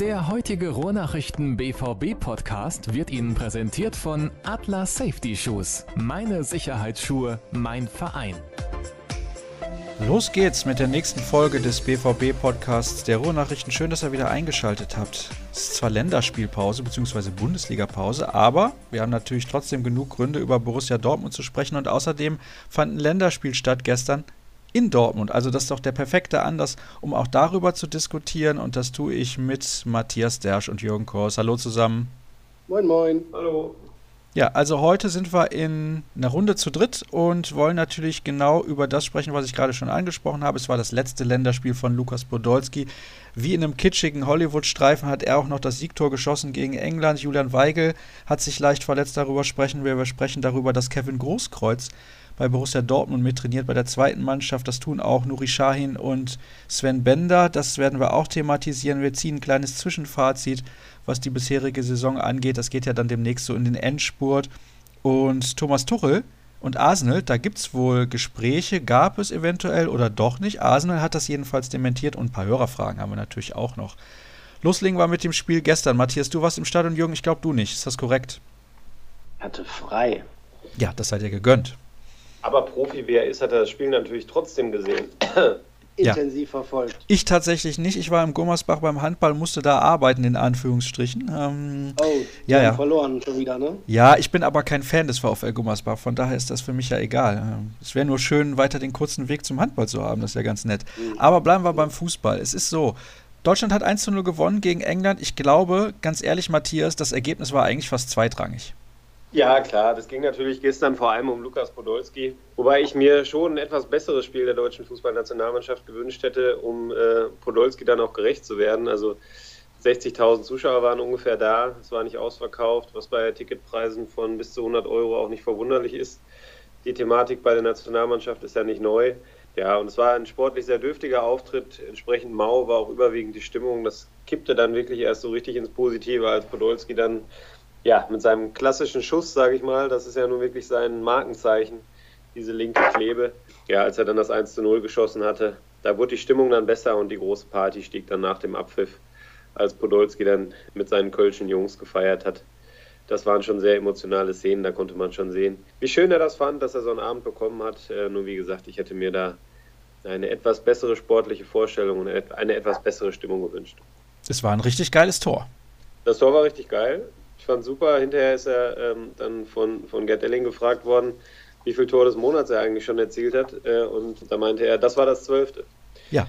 Der heutige Ruhrnachrichten BVB Podcast wird Ihnen präsentiert von Atlas Safety Shoes. Meine Sicherheitsschuhe, mein Verein. Los geht's mit der nächsten Folge des BVB Podcasts der Ruhrnachrichten. Schön, dass ihr wieder eingeschaltet habt. Es ist zwar Länderspielpause bzw. Bundesligapause, aber wir haben natürlich trotzdem genug Gründe über Borussia Dortmund zu sprechen und außerdem fand ein Länderspiel statt gestern in Dortmund. Also das ist doch der perfekte Anlass, um auch darüber zu diskutieren. Und das tue ich mit Matthias Dersch und Jürgen Kors. Hallo zusammen. Moin, moin. Hallo. Ja, also heute sind wir in einer Runde zu dritt und wollen natürlich genau über das sprechen, was ich gerade schon angesprochen habe. Es war das letzte Länderspiel von Lukas Podolski. Wie in einem kitschigen Hollywood-Streifen hat er auch noch das Siegtor geschossen gegen England. Julian Weigel hat sich leicht verletzt. Darüber sprechen wir. Wir sprechen darüber, dass Kevin Großkreuz bei Borussia Dortmund mittrainiert, bei der zweiten Mannschaft. Das tun auch Nuri Sahin und Sven Bender. Das werden wir auch thematisieren. Wir ziehen ein kleines Zwischenfazit, was die bisherige Saison angeht. Das geht ja dann demnächst so in den Endspurt. Und Thomas Tuchel und Arsenal, da gibt es wohl Gespräche, gab es eventuell oder doch nicht. Arsenal hat das jedenfalls dementiert und ein paar Hörerfragen haben wir natürlich auch noch. Loslegen wir mit dem Spiel gestern. Matthias, du warst im Stadion, Jürgen, ich glaube du nicht. Ist das korrekt? Hatte frei. Ja, das seid ihr gegönnt. Aber Profi, wer ist, hat er das Spiel natürlich trotzdem gesehen. Intensiv ja. verfolgt. Ich tatsächlich nicht. Ich war im Gummersbach beim Handball, musste da arbeiten, in Anführungsstrichen. Ähm, oh, ja, ja. verloren schon wieder, ne? Ja, ich bin aber kein Fan des VfL Gummersbach, von daher ist das für mich ja egal. Ähm, es wäre nur schön, weiter den kurzen Weg zum Handball zu haben, das ist ja ganz nett. Mhm. Aber bleiben wir beim Fußball. Es ist so, Deutschland hat 1 zu 0 gewonnen gegen England. Ich glaube, ganz ehrlich, Matthias, das Ergebnis war eigentlich fast zweitrangig. Ja, klar, das ging natürlich gestern vor allem um Lukas Podolski, wobei ich mir schon ein etwas besseres Spiel der deutschen Fußballnationalmannschaft gewünscht hätte, um äh, Podolski dann auch gerecht zu werden. Also 60.000 Zuschauer waren ungefähr da, es war nicht ausverkauft, was bei Ticketpreisen von bis zu 100 Euro auch nicht verwunderlich ist. Die Thematik bei der Nationalmannschaft ist ja nicht neu. Ja, und es war ein sportlich sehr dürftiger Auftritt. Entsprechend mau war auch überwiegend die Stimmung. Das kippte dann wirklich erst so richtig ins Positive, als Podolski dann ja, mit seinem klassischen Schuss, sage ich mal, das ist ja nun wirklich sein Markenzeichen, diese linke Klebe. Ja, als er dann das 1 zu 0 geschossen hatte, da wurde die Stimmung dann besser und die große Party stieg dann nach dem Abpfiff, als Podolski dann mit seinen kölschen Jungs gefeiert hat. Das waren schon sehr emotionale Szenen, da konnte man schon sehen, wie schön er das fand, dass er so einen Abend bekommen hat. Äh, nur wie gesagt, ich hätte mir da eine etwas bessere sportliche Vorstellung und eine etwas bessere Stimmung gewünscht. Es war ein richtig geiles Tor. Das Tor war richtig geil. Ich fand super. Hinterher ist er ähm, dann von, von Gerd Elling gefragt worden, wie viel Tor des Monats er eigentlich schon erzielt hat. Äh, und da meinte er, das war das zwölfte. Ja,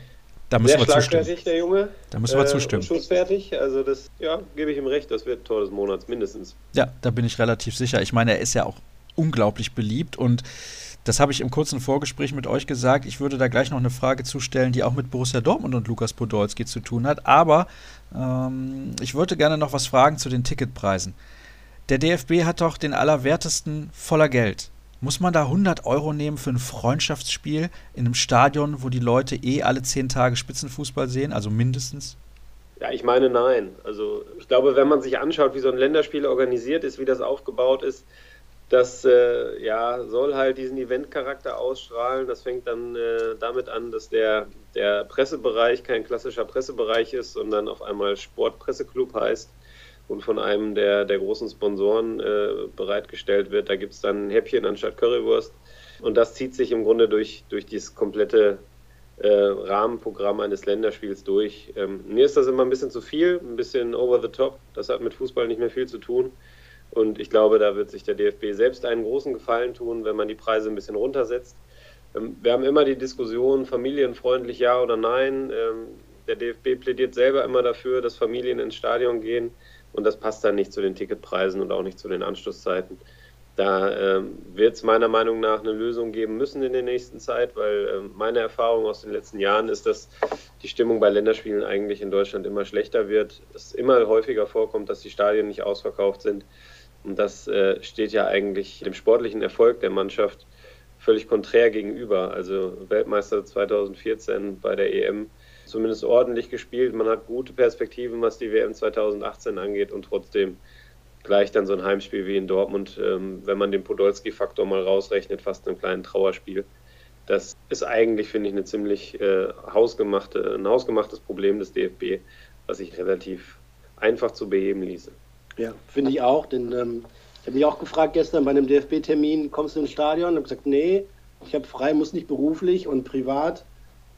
da müssen Sehr wir zustimmen. der Junge. Da müssen wir äh, zustimmen. Schussfertig. Also das, ja, gebe ich ihm recht, das wird Tor des Monats mindestens. Ja, da bin ich relativ sicher. Ich meine, er ist ja auch unglaublich beliebt und das habe ich im kurzen Vorgespräch mit euch gesagt. Ich würde da gleich noch eine Frage zustellen, die auch mit Borussia Dortmund und Lukas Podolski zu tun hat. Aber ähm, ich würde gerne noch was fragen zu den Ticketpreisen. Der DFB hat doch den Allerwertesten voller Geld. Muss man da 100 Euro nehmen für ein Freundschaftsspiel in einem Stadion, wo die Leute eh alle zehn Tage Spitzenfußball sehen, also mindestens? Ja, ich meine nein. Also ich glaube, wenn man sich anschaut, wie so ein Länderspiel organisiert ist, wie das aufgebaut ist, das äh, ja, soll halt diesen Eventcharakter ausstrahlen. Das fängt dann äh, damit an, dass der, der Pressebereich kein klassischer Pressebereich ist, sondern auf einmal Sportpresseclub heißt und von einem der, der großen Sponsoren äh, bereitgestellt wird. Da gibt es dann Häppchen anstatt Currywurst. Und das zieht sich im Grunde durch, durch dieses komplette äh, Rahmenprogramm eines Länderspiels durch. Ähm, mir ist das immer ein bisschen zu viel, ein bisschen over the top. Das hat mit Fußball nicht mehr viel zu tun. Und ich glaube, da wird sich der DFB selbst einen großen Gefallen tun, wenn man die Preise ein bisschen runtersetzt. Ähm, wir haben immer die Diskussion, familienfreundlich ja oder nein. Ähm, der DFB plädiert selber immer dafür, dass Familien ins Stadion gehen. Und das passt dann nicht zu den Ticketpreisen und auch nicht zu den Anschlusszeiten. Da ähm, wird es meiner Meinung nach eine Lösung geben müssen in der nächsten Zeit, weil meine Erfahrung aus den letzten Jahren ist, dass die Stimmung bei Länderspielen eigentlich in Deutschland immer schlechter wird. Es immer häufiger vorkommt, dass die Stadien nicht ausverkauft sind. Und das äh, steht ja eigentlich dem sportlichen Erfolg der Mannschaft völlig konträr gegenüber. Also Weltmeister 2014 bei der EM zumindest ordentlich gespielt. Man hat gute Perspektiven, was die WM 2018 angeht und trotzdem gleich dann so ein Heimspiel wie in Dortmund, ähm, wenn man den Podolski-Faktor mal rausrechnet, fast ein kleines Trauerspiel. Das ist eigentlich, finde ich, eine ziemlich äh, hausgemachte, ein hausgemachtes Problem des DFB, was sich relativ einfach zu beheben ließe. Ja, finde ich auch, denn ähm, ich habe mich auch gefragt gestern bei einem DFB-Termin, kommst du ins Stadion? Und habe gesagt, nee, ich habe frei, muss nicht beruflich und privat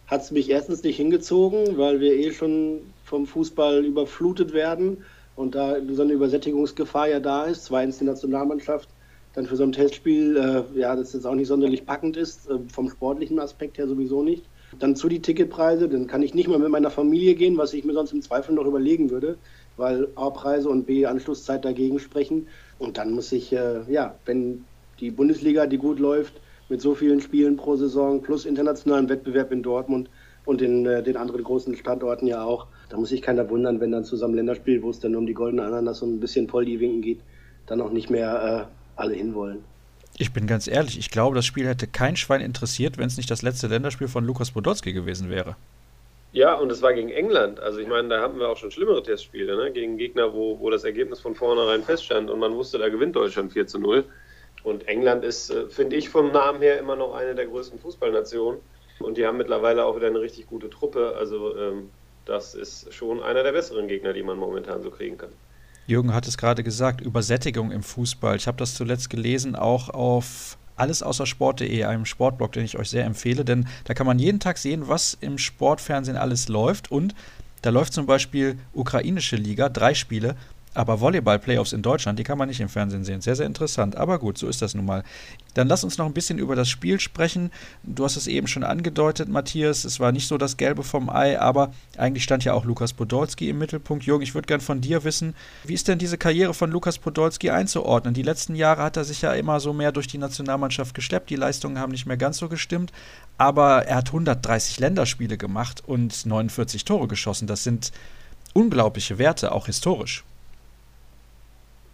hat es mich erstens nicht hingezogen, weil wir eh schon vom Fußball überflutet werden und da so eine Übersättigungsgefahr ja da ist. Zweitens die Nationalmannschaft dann für so ein Testspiel, äh, ja, das jetzt auch nicht sonderlich packend ist, äh, vom sportlichen Aspekt her sowieso nicht. Dann zu die Ticketpreise, dann kann ich nicht mal mit meiner Familie gehen, was ich mir sonst im Zweifel noch überlegen würde, weil A Preise und B Anschlusszeit dagegen sprechen. Und dann muss ich, äh, ja, wenn die Bundesliga, die gut läuft, mit so vielen Spielen pro Saison plus internationalen Wettbewerb in Dortmund und in äh, den anderen großen Standorten ja auch, da muss sich keiner wundern, wenn dann zusammen Länderspiel, wo es dann um die goldene Ananas und ein bisschen Poldi winken geht, dann auch nicht mehr äh, alle hinwollen. Ich bin ganz ehrlich, ich glaube, das Spiel hätte kein Schwein interessiert, wenn es nicht das letzte Länderspiel von Lukas Podolski gewesen wäre. Ja, und es war gegen England. Also ich meine, da hatten wir auch schon schlimmere Testspiele, ne? gegen Gegner, wo, wo das Ergebnis von vornherein feststand und man wusste, da gewinnt Deutschland 4 zu 0. Und England ist, äh, finde ich, vom Namen her immer noch eine der größten Fußballnationen. Und die haben mittlerweile auch wieder eine richtig gute Truppe. Also ähm, das ist schon einer der besseren Gegner, die man momentan so kriegen kann. Jürgen hat es gerade gesagt, Übersättigung im Fußball. Ich habe das zuletzt gelesen, auch auf alles außer Sport.de, einem Sportblog, den ich euch sehr empfehle, denn da kann man jeden Tag sehen, was im Sportfernsehen alles läuft. Und da läuft zum Beispiel ukrainische Liga, drei Spiele, aber Volleyball-Playoffs in Deutschland, die kann man nicht im Fernsehen sehen. Sehr, sehr interessant. Aber gut, so ist das nun mal. Dann lass uns noch ein bisschen über das Spiel sprechen. Du hast es eben schon angedeutet, Matthias. Es war nicht so das Gelbe vom Ei, aber eigentlich stand ja auch Lukas Podolski im Mittelpunkt. Jürgen, ich würde gern von dir wissen, wie ist denn diese Karriere von Lukas Podolski einzuordnen? Die letzten Jahre hat er sich ja immer so mehr durch die Nationalmannschaft geschleppt. Die Leistungen haben nicht mehr ganz so gestimmt. Aber er hat 130 Länderspiele gemacht und 49 Tore geschossen. Das sind unglaubliche Werte, auch historisch.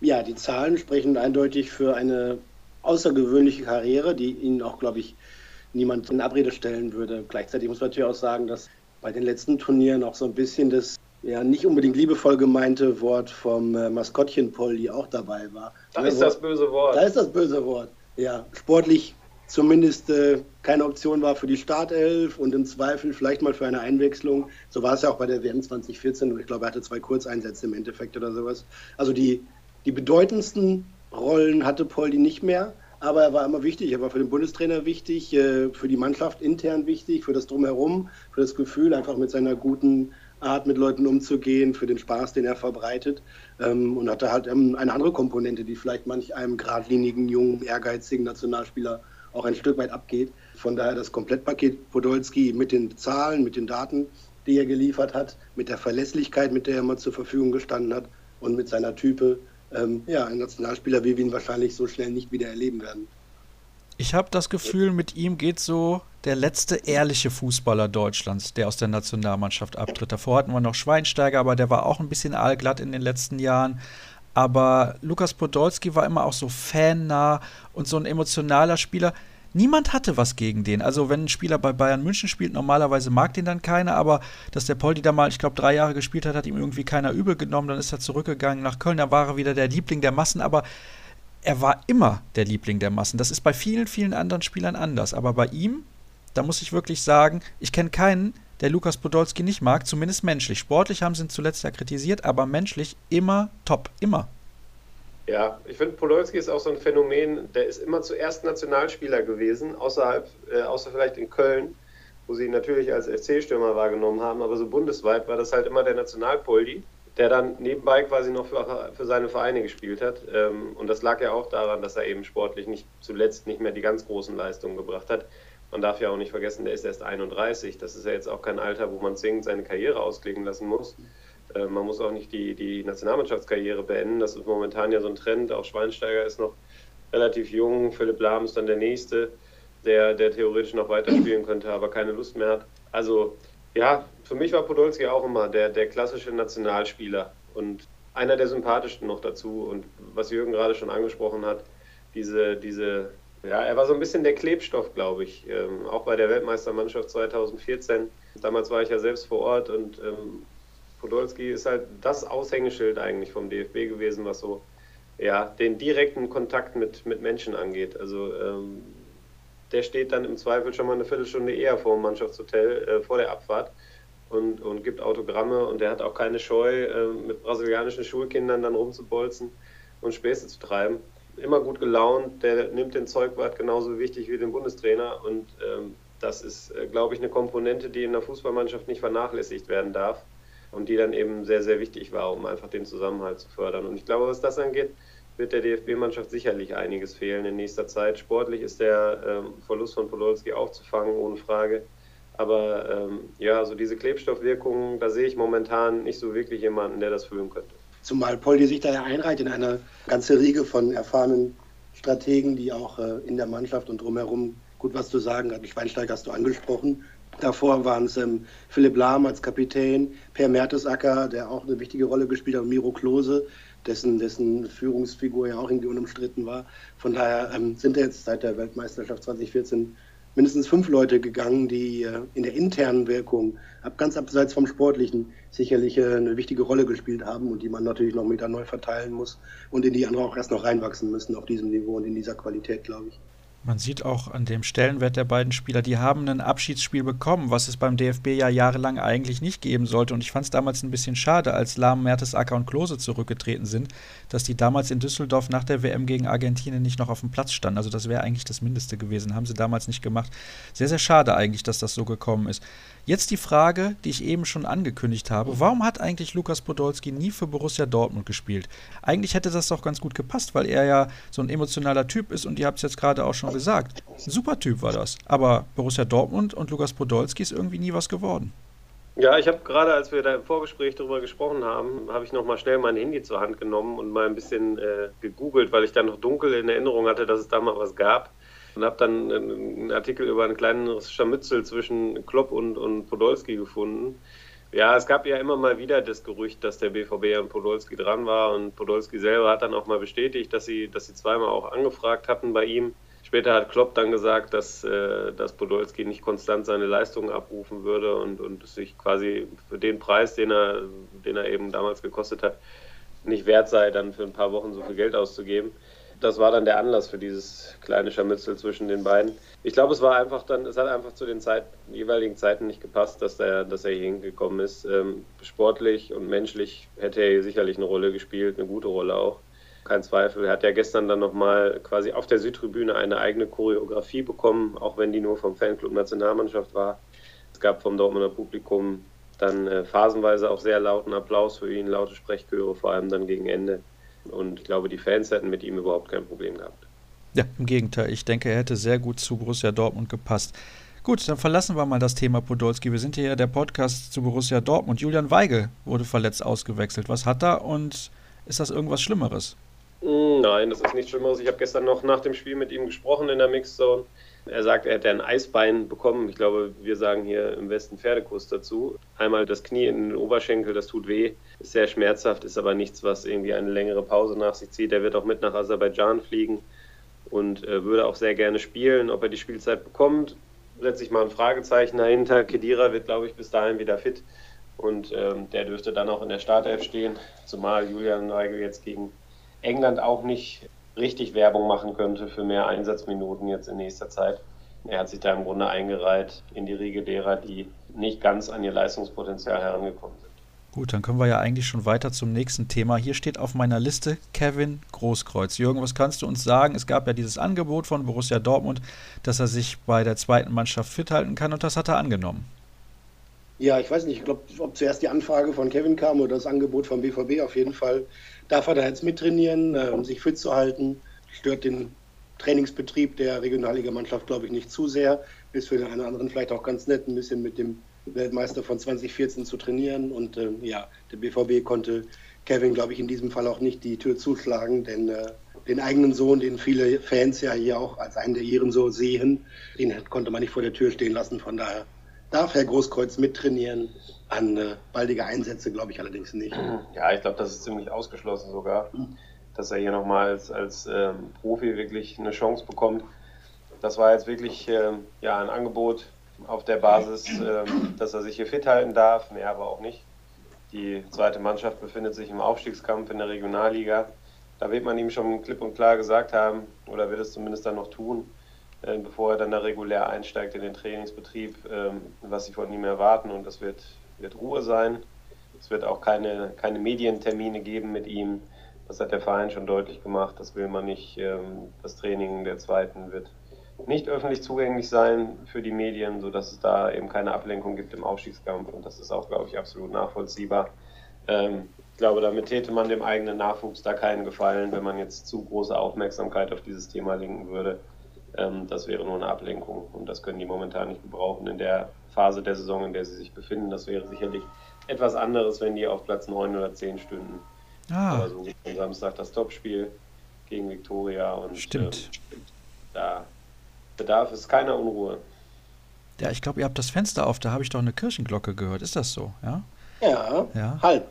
Ja, die Zahlen sprechen eindeutig für eine außergewöhnliche Karriere, die ihn auch, glaube ich, niemand in Abrede stellen würde. Gleichzeitig muss man natürlich auch sagen, dass bei den letzten Turnieren auch so ein bisschen das ja nicht unbedingt liebevoll gemeinte Wort vom äh, Maskottchen Polly auch dabei war. Da ist das böse Wort. Da ist das böse Wort. Ja, sportlich zumindest äh, keine Option war für die Startelf und im Zweifel vielleicht mal für eine Einwechslung. So war es ja auch bei der WM 2014 und ich glaube, er hatte zwei Kurzeinsätze im Endeffekt oder sowas. Also die die bedeutendsten Rollen hatte Poldi nicht mehr, aber er war immer wichtig. Er war für den Bundestrainer wichtig, äh, für die Mannschaft intern wichtig, für das Drumherum, für das Gefühl, einfach mit seiner guten Art mit Leuten umzugehen, für den Spaß, den er verbreitet. Ähm, und hatte halt ähm, eine andere Komponente, die vielleicht manch einem geradlinigen, jungen, ehrgeizigen Nationalspieler auch ein Stück weit abgeht. Von daher das Komplettpaket Podolski mit den Zahlen, mit den Daten, die er geliefert hat, mit der Verlässlichkeit, mit der er mal zur Verfügung gestanden hat und mit seiner Type ähm, ja, ein Nationalspieler, wie wir ihn wahrscheinlich so schnell nicht wieder erleben werden. Ich habe das Gefühl, mit ihm geht so der letzte ehrliche Fußballer Deutschlands, der aus der Nationalmannschaft abtritt. Davor hatten wir noch Schweinsteiger, aber der war auch ein bisschen aalglatt in den letzten Jahren. Aber Lukas Podolski war immer auch so fannah und so ein emotionaler Spieler niemand hatte was gegen den. Also wenn ein Spieler bei Bayern München spielt, normalerweise mag den dann keiner, aber dass der Poldi da mal, ich glaube, drei Jahre gespielt hat, hat ihm irgendwie keiner übel genommen, dann ist er zurückgegangen nach Köln, da war er wieder der Liebling der Massen, aber er war immer der Liebling der Massen. Das ist bei vielen, vielen anderen Spielern anders, aber bei ihm, da muss ich wirklich sagen, ich kenne keinen, der Lukas Podolski nicht mag, zumindest menschlich. Sportlich haben sie ihn zuletzt ja kritisiert, aber menschlich immer top, immer. Ja, ich finde, Podolski ist auch so ein Phänomen, der ist immer zuerst Nationalspieler gewesen, außerhalb, äh, außer vielleicht in Köln, wo sie ihn natürlich als FC-Stürmer wahrgenommen haben, aber so bundesweit war das halt immer der Nationalpoldi, der dann nebenbei quasi noch für, für seine Vereine gespielt hat. Ähm, und das lag ja auch daran, dass er eben sportlich nicht zuletzt nicht mehr die ganz großen Leistungen gebracht hat. Man darf ja auch nicht vergessen, der ist erst 31. Das ist ja jetzt auch kein Alter, wo man zwingend seine Karriere ausklingen lassen muss. Äh, man muss auch nicht die, die Nationalmannschaftskarriere beenden. Das ist momentan ja so ein Trend. Auch Schweinsteiger ist noch relativ jung. Philipp Lahm ist dann der Nächste, der, der theoretisch noch weiterspielen könnte, aber keine Lust mehr hat. Also ja, für mich war Podolski auch immer der, der klassische Nationalspieler und einer der sympathischsten noch dazu. Und was Jürgen gerade schon angesprochen hat, diese, diese, ja, er war so ein bisschen der Klebstoff, glaube ich, ähm, auch bei der Weltmeistermannschaft 2014. Damals war ich ja selbst vor Ort und ähm, Podolski ist halt das Aushängeschild eigentlich vom DFB gewesen, was so ja, den direkten Kontakt mit, mit Menschen angeht. Also ähm, der steht dann im Zweifel schon mal eine Viertelstunde eher vor dem Mannschaftshotel, äh, vor der Abfahrt und, und gibt Autogramme und der hat auch keine Scheu, äh, mit brasilianischen Schulkindern dann rumzubolzen und Späße zu treiben. Immer gut gelaunt, der nimmt den Zeugwart genauso wichtig wie den Bundestrainer und ähm, das ist, äh, glaube ich, eine Komponente, die in der Fußballmannschaft nicht vernachlässigt werden darf und die dann eben sehr, sehr wichtig war, um einfach den Zusammenhalt zu fördern. Und ich glaube, was das angeht, wird der DFB-Mannschaft sicherlich einiges fehlen in nächster Zeit. Sportlich ist der ähm, Verlust von Podolski aufzufangen, ohne Frage. Aber ähm, ja, so diese Klebstoffwirkung, da sehe ich momentan nicht so wirklich jemanden, der das fühlen könnte. Zumal Poldi sich da ja einreiht in eine ganze Riege von erfahrenen Strategen, die auch äh, in der Mannschaft und drumherum gut was zu sagen hatten. Schweinsteiger hast du angesprochen. Davor waren es ähm, Philipp Lahm als Kapitän, Per Mertesacker, der auch eine wichtige Rolle gespielt hat, und Miro Klose, dessen, dessen Führungsfigur ja auch irgendwie unumstritten war. Von daher ähm, sind jetzt seit der Weltmeisterschaft 2014 mindestens fünf Leute gegangen, die äh, in der internen Wirkung, ab, ganz abseits vom Sportlichen, sicherlich äh, eine wichtige Rolle gespielt haben und die man natürlich noch wieder neu verteilen muss und in die andere auch erst noch reinwachsen müssen auf diesem Niveau und in dieser Qualität, glaube ich. Man sieht auch an dem Stellenwert der beiden Spieler, die haben ein Abschiedsspiel bekommen, was es beim DFB ja jahrelang eigentlich nicht geben sollte. Und ich fand es damals ein bisschen schade, als Lahm, Mertesacker und Klose zurückgetreten sind, dass die damals in Düsseldorf nach der WM gegen Argentinien nicht noch auf dem Platz standen. Also das wäre eigentlich das Mindeste gewesen, haben sie damals nicht gemacht. Sehr, sehr schade eigentlich, dass das so gekommen ist. Jetzt die Frage, die ich eben schon angekündigt habe. Warum hat eigentlich Lukas Podolski nie für Borussia Dortmund gespielt? Eigentlich hätte das doch ganz gut gepasst, weil er ja so ein emotionaler Typ ist und ihr habt es jetzt gerade auch schon gesagt. Ein super Typ war das. Aber Borussia Dortmund und Lukas Podolski ist irgendwie nie was geworden. Ja, ich habe gerade, als wir da im Vorgespräch darüber gesprochen haben, habe ich nochmal schnell mein Handy zur Hand genommen und mal ein bisschen äh, gegoogelt, weil ich dann noch dunkel in Erinnerung hatte, dass es da mal was gab und habe dann einen Artikel über ein kleines Scharmützel zwischen Klopp und, und Podolski gefunden. Ja, es gab ja immer mal wieder das Gerücht, dass der BVB an Podolski dran war und Podolski selber hat dann auch mal bestätigt, dass sie, dass sie zweimal auch angefragt hatten bei ihm. Später hat Klopp dann gesagt, dass, äh, dass Podolski nicht konstant seine Leistungen abrufen würde und, und sich quasi für den Preis, den er, den er eben damals gekostet hat, nicht wert sei, dann für ein paar Wochen so viel Geld auszugeben das war dann der Anlass für dieses kleine Scharmützel zwischen den beiden. Ich glaube, es war einfach dann, es hat einfach zu den Zeit, jeweiligen Zeiten nicht gepasst, dass er, dass er hier hingekommen ist. Ähm, sportlich und menschlich hätte er hier sicherlich eine Rolle gespielt, eine gute Rolle auch. Kein Zweifel. Er hat ja gestern dann nochmal quasi auf der Südtribüne eine eigene Choreografie bekommen, auch wenn die nur vom Fanclub Nationalmannschaft war. Es gab vom Dortmunder Publikum dann äh, phasenweise auch sehr lauten Applaus für ihn, laute Sprechchöre, vor allem dann gegen Ende. Und ich glaube, die Fans hätten mit ihm überhaupt kein Problem gehabt. Ja, im Gegenteil. Ich denke, er hätte sehr gut zu Borussia Dortmund gepasst. Gut, dann verlassen wir mal das Thema Podolski. Wir sind hier ja der Podcast zu Borussia Dortmund. Julian Weigel wurde verletzt ausgewechselt. Was hat er und ist das irgendwas Schlimmeres? Hm, nein, das ist nichts Schlimmeres. Ich habe gestern noch nach dem Spiel mit ihm gesprochen in der Mixzone. Er sagt, er hätte ein Eisbein bekommen. Ich glaube, wir sagen hier im Westen Pferdekuss dazu. Einmal das Knie in den Oberschenkel, das tut weh, ist sehr schmerzhaft, ist aber nichts, was irgendwie eine längere Pause nach sich zieht. Er wird auch mit nach Aserbaidschan fliegen und äh, würde auch sehr gerne spielen. Ob er die Spielzeit bekommt, setze ich mal ein Fragezeichen dahinter. Kedira wird, glaube ich, bis dahin wieder fit und ähm, der dürfte dann auch in der Startelf stehen, zumal Julian Neugel jetzt gegen England auch nicht richtig Werbung machen könnte für mehr Einsatzminuten jetzt in nächster Zeit. Er hat sich da im Grunde eingereiht in die Riege derer, die nicht ganz an ihr Leistungspotenzial herangekommen sind. Gut, dann können wir ja eigentlich schon weiter zum nächsten Thema. Hier steht auf meiner Liste Kevin Großkreuz. Jürgen, was kannst du uns sagen? Es gab ja dieses Angebot von Borussia Dortmund, dass er sich bei der zweiten Mannschaft fit halten kann und das hat er angenommen. Ja, ich weiß nicht, ich glaube, ob zuerst die Anfrage von Kevin kam oder das Angebot vom BVB. Auf jeden Fall darf er da jetzt mittrainieren, äh, um sich fit zu halten. Stört den Trainingsbetrieb der Regionalligamannschaft, glaube ich, nicht zu sehr. Ist für den einen oder anderen vielleicht auch ganz nett, ein bisschen mit dem Weltmeister von 2014 zu trainieren. Und äh, ja, der BVB konnte Kevin, glaube ich, in diesem Fall auch nicht die Tür zuschlagen, denn äh, den eigenen Sohn, den viele Fans ja hier auch als einen der ihren so sehen, den konnte man nicht vor der Tür stehen lassen. Von daher darf Herr Großkreuz mittrainieren. An äh, baldige Einsätze glaube ich allerdings nicht. Ja, ich glaube, das ist ziemlich ausgeschlossen sogar, dass er hier nochmal als, als ähm, Profi wirklich eine Chance bekommt. Das war jetzt wirklich ähm, ja, ein Angebot auf der Basis, ähm, dass er sich hier fit halten darf, mehr aber auch nicht. Die zweite Mannschaft befindet sich im Aufstiegskampf in der Regionalliga. Da wird man ihm schon klipp und klar gesagt haben, oder wird es zumindest dann noch tun, äh, bevor er dann da regulär einsteigt in den Trainingsbetrieb, ähm, was sie von ihm erwarten. Und das wird wird Ruhe sein. Es wird auch keine, keine Medientermine geben mit ihm. Das hat der Verein schon deutlich gemacht. Das will man nicht. Ähm, das Training der zweiten wird nicht öffentlich zugänglich sein für die Medien, sodass es da eben keine Ablenkung gibt im Aufstiegskampf. Und das ist auch, glaube ich, absolut nachvollziehbar. Ähm, ich glaube, damit täte man dem eigenen Nachwuchs da keinen Gefallen, wenn man jetzt zu große Aufmerksamkeit auf dieses Thema lenken würde. Ähm, das wäre nur eine Ablenkung und das können die momentan nicht gebrauchen in der Phase der Saison, in der sie sich befinden. Das wäre sicherlich etwas anderes, wenn die auf Platz 9 oder 10 stünden. Ah. Aber so am Samstag das Topspiel gegen Viktoria und Stimmt. Ähm, da bedarf es keiner Unruhe. Ja, ich glaube, ihr habt das Fenster auf, da habe ich doch eine Kirchenglocke gehört. Ist das so? Ja, ja, ja. halb.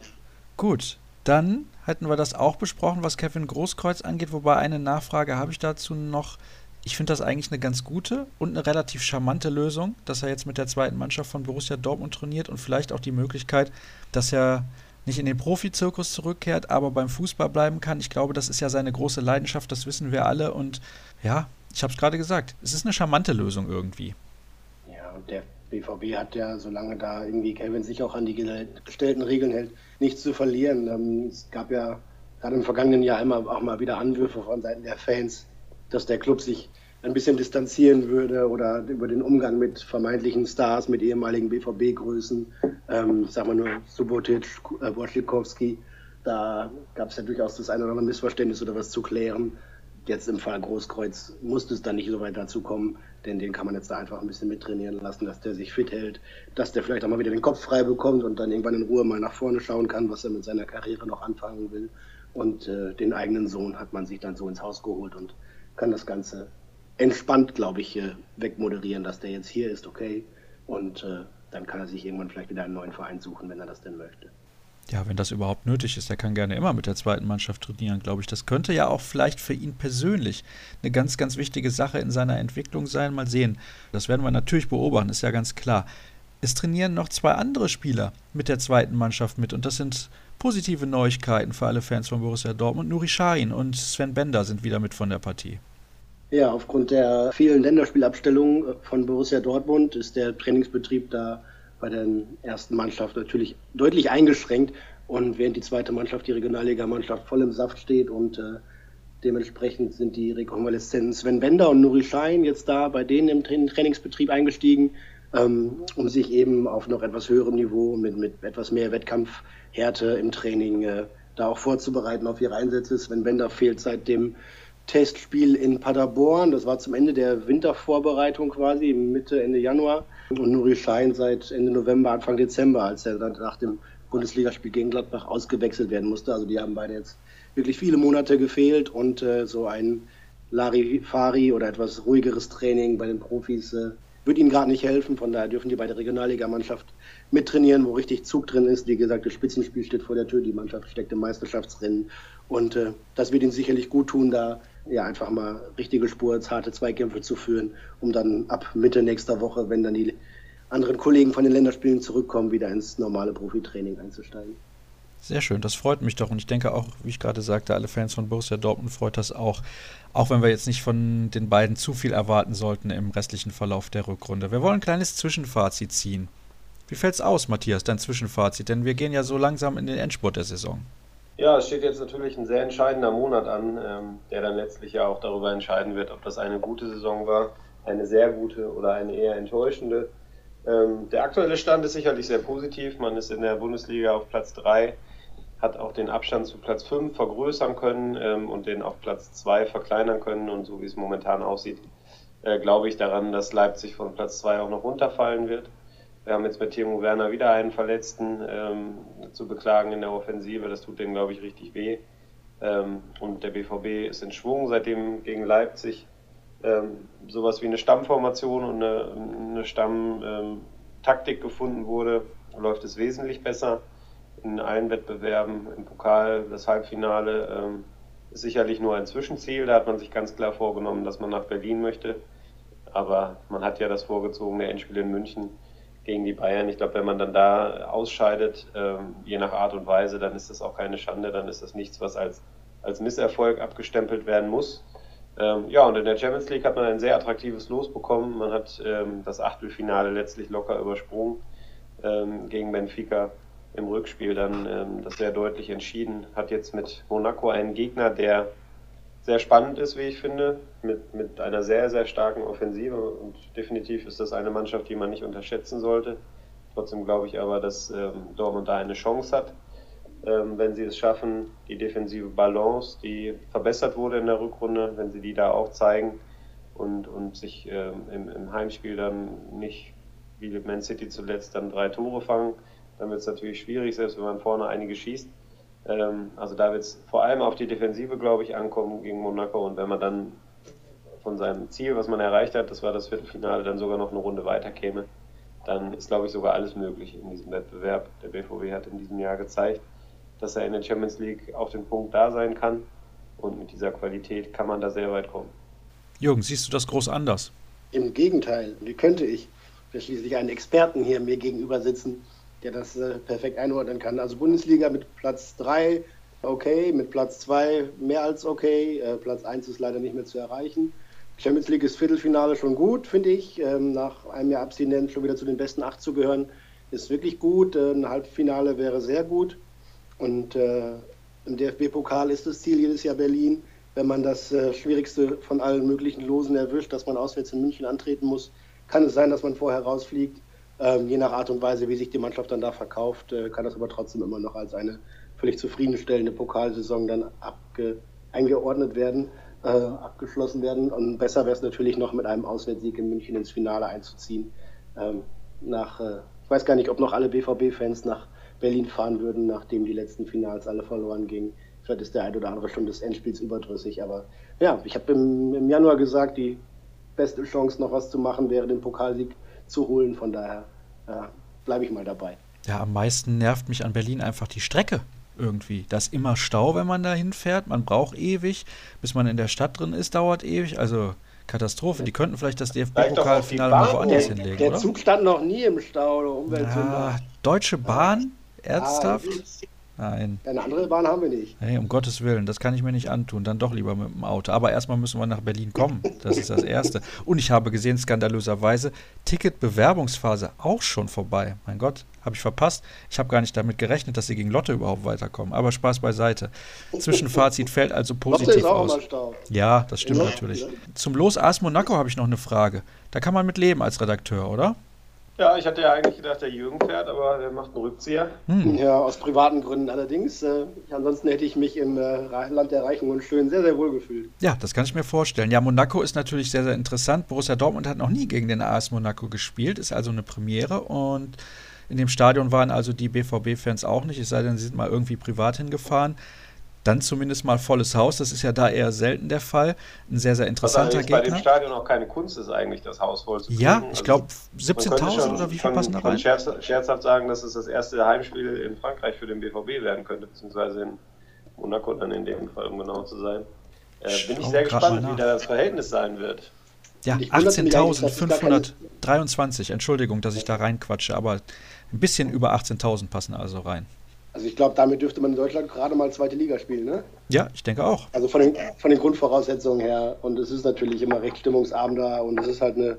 Gut, dann hätten wir das auch besprochen, was Kevin Großkreuz angeht, wobei eine Nachfrage habe ich dazu noch. Ich finde das eigentlich eine ganz gute und eine relativ charmante Lösung, dass er jetzt mit der zweiten Mannschaft von Borussia Dortmund trainiert und vielleicht auch die Möglichkeit, dass er nicht in den Profizirkus zurückkehrt, aber beim Fußball bleiben kann. Ich glaube, das ist ja seine große Leidenschaft, das wissen wir alle. Und ja, ich habe es gerade gesagt, es ist eine charmante Lösung irgendwie. Ja, und der BVB hat ja, solange da irgendwie Kevin sich auch an die gestellten Regeln hält, nichts zu verlieren. Ähm, es gab ja gerade im vergangenen Jahr immer auch mal wieder Anwürfe von Seiten der Fans, dass der Club sich ein bisschen distanzieren würde oder über den Umgang mit vermeintlichen Stars, mit ehemaligen BVB-Größen, ähm, sagen wir nur Subotic, äh, Wojciechowski, da gab es ja durchaus das eine oder andere Missverständnis oder was zu klären. Jetzt im Fall Großkreuz musste es dann nicht so weit dazu kommen, denn den kann man jetzt da einfach ein bisschen mittrainieren lassen, dass der sich fit hält, dass der vielleicht auch mal wieder den Kopf frei bekommt und dann irgendwann in Ruhe mal nach vorne schauen kann, was er mit seiner Karriere noch anfangen will. Und äh, den eigenen Sohn hat man sich dann so ins Haus geholt und kann das Ganze entspannt, glaube ich, wegmoderieren, dass der jetzt hier ist, okay. Und äh, dann kann er sich irgendwann vielleicht wieder einen neuen Verein suchen, wenn er das denn möchte. Ja, wenn das überhaupt nötig ist, er kann gerne immer mit der zweiten Mannschaft trainieren, glaube ich. Das könnte ja auch vielleicht für ihn persönlich eine ganz, ganz wichtige Sache in seiner Entwicklung sein. Mal sehen. Das werden wir natürlich beobachten, ist ja ganz klar. Es trainieren noch zwei andere Spieler mit der zweiten Mannschaft mit und das sind positive Neuigkeiten für alle Fans von Borussia Dortmund. Nuri Sahin und Sven Bender sind wieder mit von der Partie. Ja, aufgrund der vielen Länderspielabstellungen von Borussia Dortmund ist der Trainingsbetrieb da bei der ersten Mannschaft natürlich deutlich eingeschränkt. Und während die zweite Mannschaft, die Regionalligamannschaft, voll im Saft steht und äh, dementsprechend sind die Rekonvaleszenten Sven Bender und Nuri Schein jetzt da bei denen im Trainingsbetrieb eingestiegen, ähm, um sich eben auf noch etwas höherem Niveau mit, mit etwas mehr Wettkampfhärte im Training äh, da auch vorzubereiten auf ihre Einsätze. Sven Bender fehlt seit dem Testspiel in Paderborn. Das war zum Ende der Wintervorbereitung quasi, Mitte, Ende Januar. Und Nuri Schein seit Ende November, Anfang Dezember, als er dann nach dem Bundesligaspiel gegen Gladbach ausgewechselt werden musste. Also die haben beide jetzt wirklich viele Monate gefehlt und äh, so ein Larifari oder etwas ruhigeres Training bei den Profis äh, wird ihnen gerade nicht helfen. Von daher dürfen die bei der Regionalligamannschaft mittrainieren, wo richtig Zug drin ist. Wie gesagt, das Spitzenspiel steht vor der Tür, die Mannschaft steckt im Meisterschaftsrennen und äh, das wird ihnen sicherlich gut tun, da ja einfach mal richtige Spur, harte Zweikämpfe zu führen, um dann ab Mitte nächster Woche, wenn dann die anderen Kollegen von den Länderspielen zurückkommen, wieder ins normale Profitraining einzusteigen. Sehr schön, das freut mich doch. Und ich denke auch, wie ich gerade sagte, alle Fans von Borussia Dortmund freut das auch. Auch wenn wir jetzt nicht von den beiden zu viel erwarten sollten im restlichen Verlauf der Rückrunde. Wir wollen ein kleines Zwischenfazit ziehen. Wie fällt's aus, Matthias, dein Zwischenfazit? Denn wir gehen ja so langsam in den Endspurt der Saison. Ja, es steht jetzt natürlich ein sehr entscheidender Monat an, ähm, der dann letztlich ja auch darüber entscheiden wird, ob das eine gute Saison war, eine sehr gute oder eine eher enttäuschende. Ähm, der aktuelle Stand ist sicherlich sehr positiv. Man ist in der Bundesliga auf Platz 3, hat auch den Abstand zu Platz 5 vergrößern können ähm, und den auf Platz 2 verkleinern können. Und so wie es momentan aussieht, äh, glaube ich daran, dass Leipzig von Platz 2 auch noch runterfallen wird. Wir haben jetzt mit Timo Werner wieder einen Verletzten ähm, zu beklagen in der Offensive. Das tut denen, glaube ich, richtig weh. Ähm, und der BVB ist in Schwung, seitdem gegen Leipzig ähm, sowas wie eine Stammformation und eine, eine Stammtaktik gefunden wurde, läuft es wesentlich besser. In allen Wettbewerben, im Pokal, das Halbfinale ähm, ist sicherlich nur ein Zwischenziel. Da hat man sich ganz klar vorgenommen, dass man nach Berlin möchte. Aber man hat ja das vorgezogene Endspiel in München gegen die Bayern. Ich glaube, wenn man dann da ausscheidet, ähm, je nach Art und Weise, dann ist das auch keine Schande, dann ist das nichts, was als, als Misserfolg abgestempelt werden muss. Ähm, ja, und in der Champions League hat man ein sehr attraktives Los bekommen. Man hat ähm, das Achtelfinale letztlich locker übersprungen. ähm, gegen Benfica im Rückspiel dann ähm, das sehr deutlich entschieden. Hat jetzt mit Monaco einen Gegner, der sehr spannend ist, wie ich finde, mit, mit einer sehr, sehr starken Offensive. Und definitiv ist das eine Mannschaft, die man nicht unterschätzen sollte. Trotzdem glaube ich aber, dass ähm, Dortmund da eine Chance hat, ähm, wenn sie es schaffen, die defensive Balance, die verbessert wurde in der Rückrunde, wenn sie die da auch zeigen und, und sich ähm, im, im Heimspiel dann nicht wie Man City zuletzt dann drei Tore fangen, dann wird es natürlich schwierig, selbst wenn man vorne einige schießt. Ähm, also da wird es vor allem auf die Defensive, glaube ich, ankommen gegen Monaco. Und wenn man dann von seinem Ziel, was man erreicht hat, das war das Viertelfinale, dann sogar noch eine Runde weiterkäme, dann ist, glaube ich, sogar alles möglich in diesem Wettbewerb. Der BVB hat in diesem Jahr gezeigt, dass er in der Champions League auf den Punkt da sein kann. Und mit dieser Qualität kann man da sehr weit kommen. Jürgen, siehst du das groß anders? Im Gegenteil, wie könnte ich? für schließlich einen Experten hier mir gegenüber sitzen, der das äh, perfekt einordnen kann. Also Bundesliga mit Platz 3 okay, mit Platz 2 mehr als okay, äh, Platz 1 ist leider nicht mehr zu erreichen. Champions League ist Viertelfinale schon gut, finde ich. Ähm, nach einem Jahr Abstinenz schon wieder zu den besten 8 zu gehören, ist wirklich gut. Äh, ein Halbfinale wäre sehr gut. Und im DFB-Pokal ist das Ziel jedes Jahr Berlin. Wenn man das Schwierigste von allen möglichen Losen erwischt, dass man auswärts in München antreten muss, kann es sein, dass man vorher rausfliegt. Ähm, je nach Art und Weise, wie sich die Mannschaft dann da verkauft, äh, kann das aber trotzdem immer noch als eine völlig zufriedenstellende Pokalsaison dann abge eingeordnet werden, äh, abgeschlossen werden. Und besser wäre es natürlich noch mit einem Auswärtssieg in München ins Finale einzuziehen. Ähm, nach, äh, ich weiß gar nicht, ob noch alle BVB-Fans nach Berlin fahren würden, nachdem die letzten Finals alle verloren gingen. Vielleicht ist der ein oder andere schon des Endspiels überdrüssig. Aber ja, ich habe im, im Januar gesagt, die beste Chance, noch was zu machen, wäre den Pokalsieg zu holen. Von daher äh, bleibe ich mal dabei. Ja, am meisten nervt mich an Berlin einfach die Strecke irgendwie. Da ist immer Stau, wenn man da hinfährt. Man braucht ewig. Bis man in der Stadt drin ist, dauert ewig. Also Katastrophe. Die könnten vielleicht das DFB-Pokalfinale mal woanders der, hinlegen, der oder? Zug stand noch nie im Stau oder Umweltsünder. Ja, Deutsche Bahn? Ernsthaft? Ah, Nein. Eine andere Bahn haben wir nicht. Hey, um Gottes Willen, das kann ich mir nicht antun. Dann doch lieber mit dem Auto. Aber erstmal müssen wir nach Berlin kommen. Das ist das Erste. Und ich habe gesehen, skandalöserweise, Ticketbewerbungsphase auch schon vorbei. Mein Gott, habe ich verpasst. Ich habe gar nicht damit gerechnet, dass sie gegen Lotte überhaupt weiterkommen. Aber Spaß beiseite. Zwischenfazit fällt also positiv Lotte ist auch aus. immer. Ja, das stimmt Ja, natürlich. ja. Zum Los AS Monaco habe ich noch eine Frage. Da kann man mit leben als Redakteur, oder? Ja, ich hatte ja eigentlich gedacht, der Jürgen fährt, aber der macht einen Rückzieher. Hm. Ja, aus privaten Gründen allerdings. Äh, ansonsten hätte ich mich im äh, Land der Reichen und Schönen sehr, sehr wohl gefühlt. Ja, das kann ich mir vorstellen. Ja, Monaco ist natürlich sehr, sehr interessant. Borussia Dortmund hat noch nie gegen den AS Monaco gespielt, ist also eine Premiere und in dem Stadion waren also die BVB-Fans auch nicht, es sei denn, sie sind mal irgendwie privat hingefahren. Dann zumindest mal volles Haus, das ist ja da eher selten der Fall. Ein sehr, sehr Was interessanter allerdings bei dem Gegner. Stadion auch keine Kunst ist, eigentlich das Haus voll zu kriegen. Ja, ich Also, glaube man könnte 17.000 schon- oder wie viel passen da rein? Scherz, scherzhaft sagen, dass es das erste Heimspiel in Frankreich für den BVB werden könnte, beziehungsweise in Monaco dann in dem Fall, um genau zu sein. Äh, bin ich sehr gespannt, wie da das Verhältnis sein wird. Ja, Ich wunderte mich eigentlich, dass es gar keine- 18.523. Entschuldigung, dass ich da reinquatsche, aber ein bisschen über 18.000 passen also rein. Also ich glaube, damit dürfte man in Deutschland gerade mal zweite Liga spielen, ne? Ja, ich denke auch. Also von den, von den Grundvoraussetzungen her. Und es ist natürlich immer recht stimmungsarm da und es ist halt eine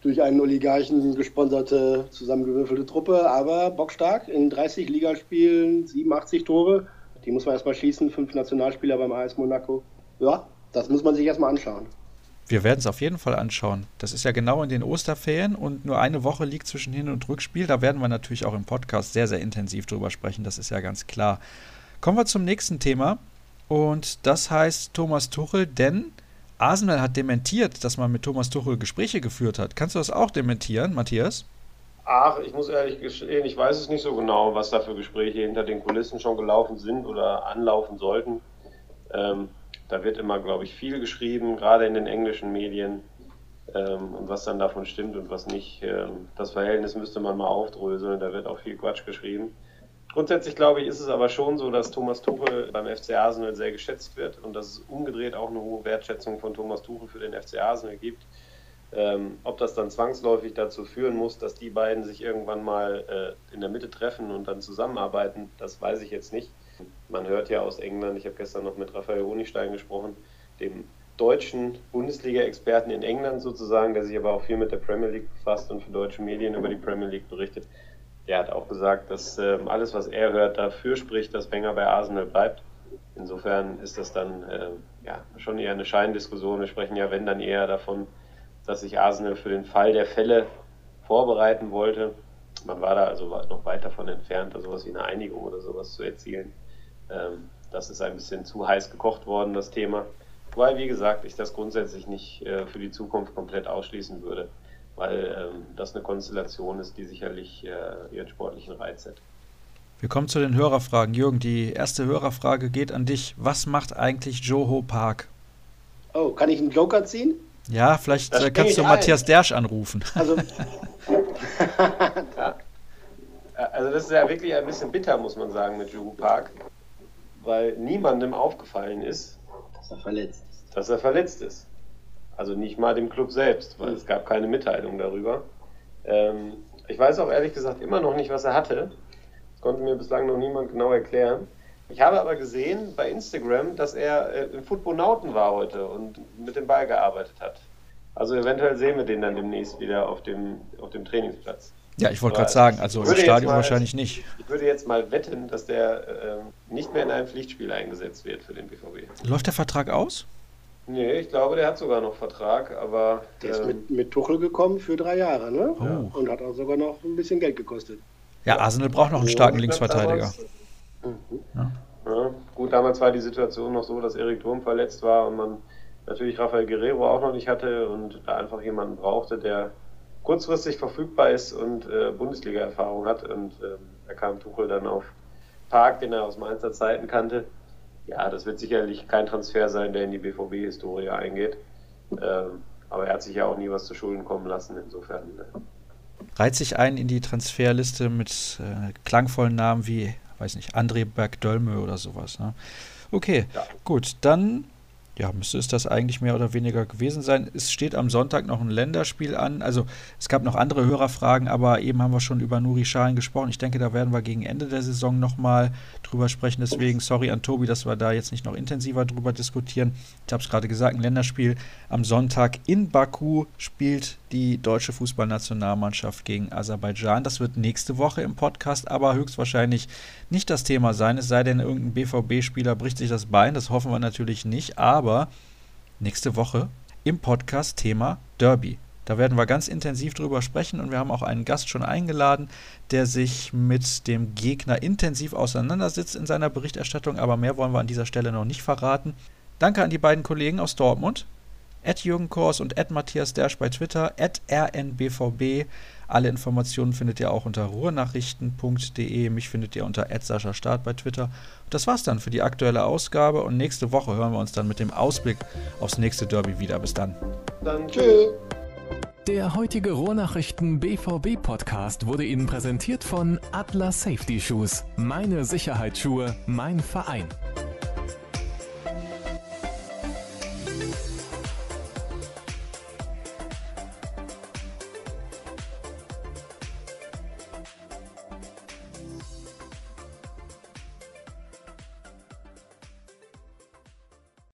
durch einen Oligarchen gesponserte, zusammengewürfelte Truppe, aber bockstark in 30 Ligaspielen, 87 Tore. Die muss man erstmal schießen, fünf Nationalspieler beim AS Monaco. Ja, das muss man sich erstmal anschauen. Wir werden es auf jeden Fall anschauen. Das ist ja genau in den Osterferien und nur eine Woche liegt zwischen Hin- und Rückspiel. Da werden wir natürlich auch im Podcast sehr, sehr intensiv drüber sprechen. Das ist ja ganz klar. Kommen wir zum nächsten Thema. Und das heißt Thomas Tuchel, denn Arsenal hat dementiert, dass man mit Thomas Tuchel Gespräche geführt hat. Kannst du das auch dementieren, Matthias? Ach, ich muss ehrlich gestehen, ich weiß es nicht so genau, was da für Gespräche hinter den Kulissen schon gelaufen sind oder anlaufen sollten. Ähm, da wird immer, glaube ich, viel geschrieben, gerade in den englischen Medien. Ähm, und was dann davon stimmt und was nicht, ähm, das Verhältnis müsste man mal aufdröseln. Da wird auch viel Quatsch geschrieben. Grundsätzlich glaube ich, ist es aber schon so, dass Thomas Tuchel beim FC Arsenal sehr geschätzt wird und dass es umgedreht auch eine hohe Wertschätzung von Thomas Tuchel für den FC Arsenal gibt. Ähm, ob das dann zwangsläufig dazu führen muss, dass die beiden sich irgendwann mal äh, in der Mitte treffen und dann zusammenarbeiten, das weiß ich jetzt nicht. Man hört ja aus England, ich habe gestern noch mit Raphael Honigstein gesprochen, dem deutschen Bundesliga-Experten in England sozusagen, der sich aber auch viel mit der Premier League befasst und für deutsche Medien über die Premier League berichtet. der hat auch gesagt, dass äh, alles, was er hört, dafür spricht, dass Wenger bei Arsenal bleibt. Insofern ist das dann äh, ja, schon eher eine Scheindiskussion. Wir sprechen ja, wenn dann eher davon, dass sich Arsenal für den Fall der Fälle vorbereiten wollte. Man war da also noch weit davon entfernt, da sowas wie eine Einigung oder sowas zu erzielen. Ähm, das ist ein bisschen zu heiß gekocht worden, das Thema. Weil, wie gesagt, ich das grundsätzlich nicht äh, für die Zukunft komplett ausschließen würde weil ähm, das eine Konstellation ist, die sicherlich äh, ihren sportlichen Reiz hat. Wir kommen zu den Hörerfragen. Jürgen, die erste Hörerfrage geht an dich. Was macht eigentlich Joho Park? Oh, kann ich einen Joker ziehen? Ja, vielleicht äh, kannst du ein. Matthias Dersch anrufen. Also, ja. also das ist ja wirklich ein bisschen bitter, muss man sagen, mit Joho Park, weil niemandem aufgefallen ist, dass er verletzt ist. Dass er verletzt ist. Also nicht mal dem Club selbst, weil es gab keine Mitteilung darüber. Ähm, ich weiß auch ehrlich gesagt immer noch nicht, was er hatte. Das konnte mir bislang noch niemand genau erklären. Ich habe aber gesehen bei Instagram, dass er äh, im Footbonauten war heute und mit dem Ball gearbeitet hat. Also eventuell sehen wir den dann demnächst wieder auf dem, auf dem Trainingsplatz. Ja, ich wollte gerade sagen, also im Stadion mal, wahrscheinlich nicht. Ich würde jetzt mal wetten, dass der äh, nicht mehr in einem Pflichtspiel eingesetzt wird für den BVB. Läuft der Vertrag aus? Nee, ich glaube, der hat sogar noch Vertrag, aber. Der ist ähm, mit, mit Tuchel gekommen für drei Jahre, ne? Oh. Und hat auch sogar noch ein bisschen Geld gekostet. Ja, Arsenal braucht noch einen starken Linksverteidiger. Mhm. Ja. Ja, gut, damals war die Situation noch so, dass Erik Thurm verletzt war und man natürlich Rafael Guerrero auch noch nicht hatte und da einfach jemanden brauchte, der kurzfristig verfügbar ist und äh, Bundesliga-Erfahrung hat. Und äh, da kam Tuchel dann auf Park, den er aus Mainzer Zeiten kannte ja, das wird sicherlich kein Transfer sein, der in die BVB-Historie eingeht. Ähm, aber er hat sich ja auch nie was zu Schulden kommen lassen, insofern. Ne. Reiht sich ein in die Transferliste mit äh, klangvollen Namen wie, weiß nicht, André Bergdölme oder sowas. Ne? Okay, ja. gut, dann ja, müsste es das eigentlich mehr oder weniger gewesen sein. Es steht am Sonntag noch ein Länderspiel an. Also es gab noch andere Hörerfragen, aber eben haben wir schon über Nuri Schalen gesprochen. Ich denke, da werden wir gegen Ende der Saison nochmal drüber sprechen. Deswegen sorry an Tobi, dass wir da jetzt nicht noch intensiver drüber diskutieren. Ich habe es gerade gesagt, ein Länderspiel am Sonntag in Baku spielt die deutsche Fußballnationalmannschaft gegen Aserbaidschan. Das wird nächste Woche im Podcast aber höchstwahrscheinlich nicht das Thema sein, es sei denn, irgendein BVB-Spieler bricht sich das Bein. Das hoffen wir natürlich nicht. Aber nächste Woche im Podcast Thema Derby. Da werden wir ganz intensiv drüber sprechen und wir haben auch einen Gast schon eingeladen, der sich mit dem Gegner intensiv auseinandersetzt in seiner Berichterstattung, aber mehr wollen wir an dieser Stelle noch nicht verraten. Danke an die beiden Kollegen aus Dortmund at Jürgen Kors und at Matthias Dersch bei Twitter, at rnbvb. Alle Informationen findet ihr auch unter ruhrnachrichten.de. Mich findet ihr unter Sascha Start bei Twitter. Und das war's dann für die aktuelle Ausgabe und nächste Woche hören wir uns dann mit dem Ausblick aufs nächste Derby wieder. Bis dann. Dann tschüss. Der heutige Ruhrnachrichten BVB Podcast wurde Ihnen präsentiert von Atlas Safety Shoes. Meine Sicherheitsschuhe, mein Verein.